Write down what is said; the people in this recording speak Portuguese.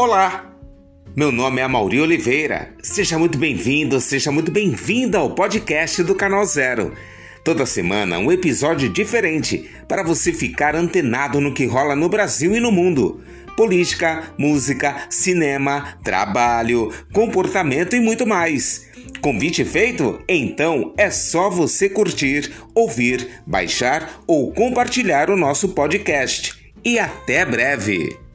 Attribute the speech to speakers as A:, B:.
A: Olá, meu nome é Mauri Oliveira. Seja muito bem-vindo, seja muito bem-vinda ao podcast do Canal Zero. Toda semana um episódio diferente para você ficar antenado no que rola no Brasil e no mundo. Política, música, cinema, trabalho, comportamento e muito mais. Convite feito? Então é só você curtir, ouvir, baixar ou compartilhar o nosso podcast. E até breve!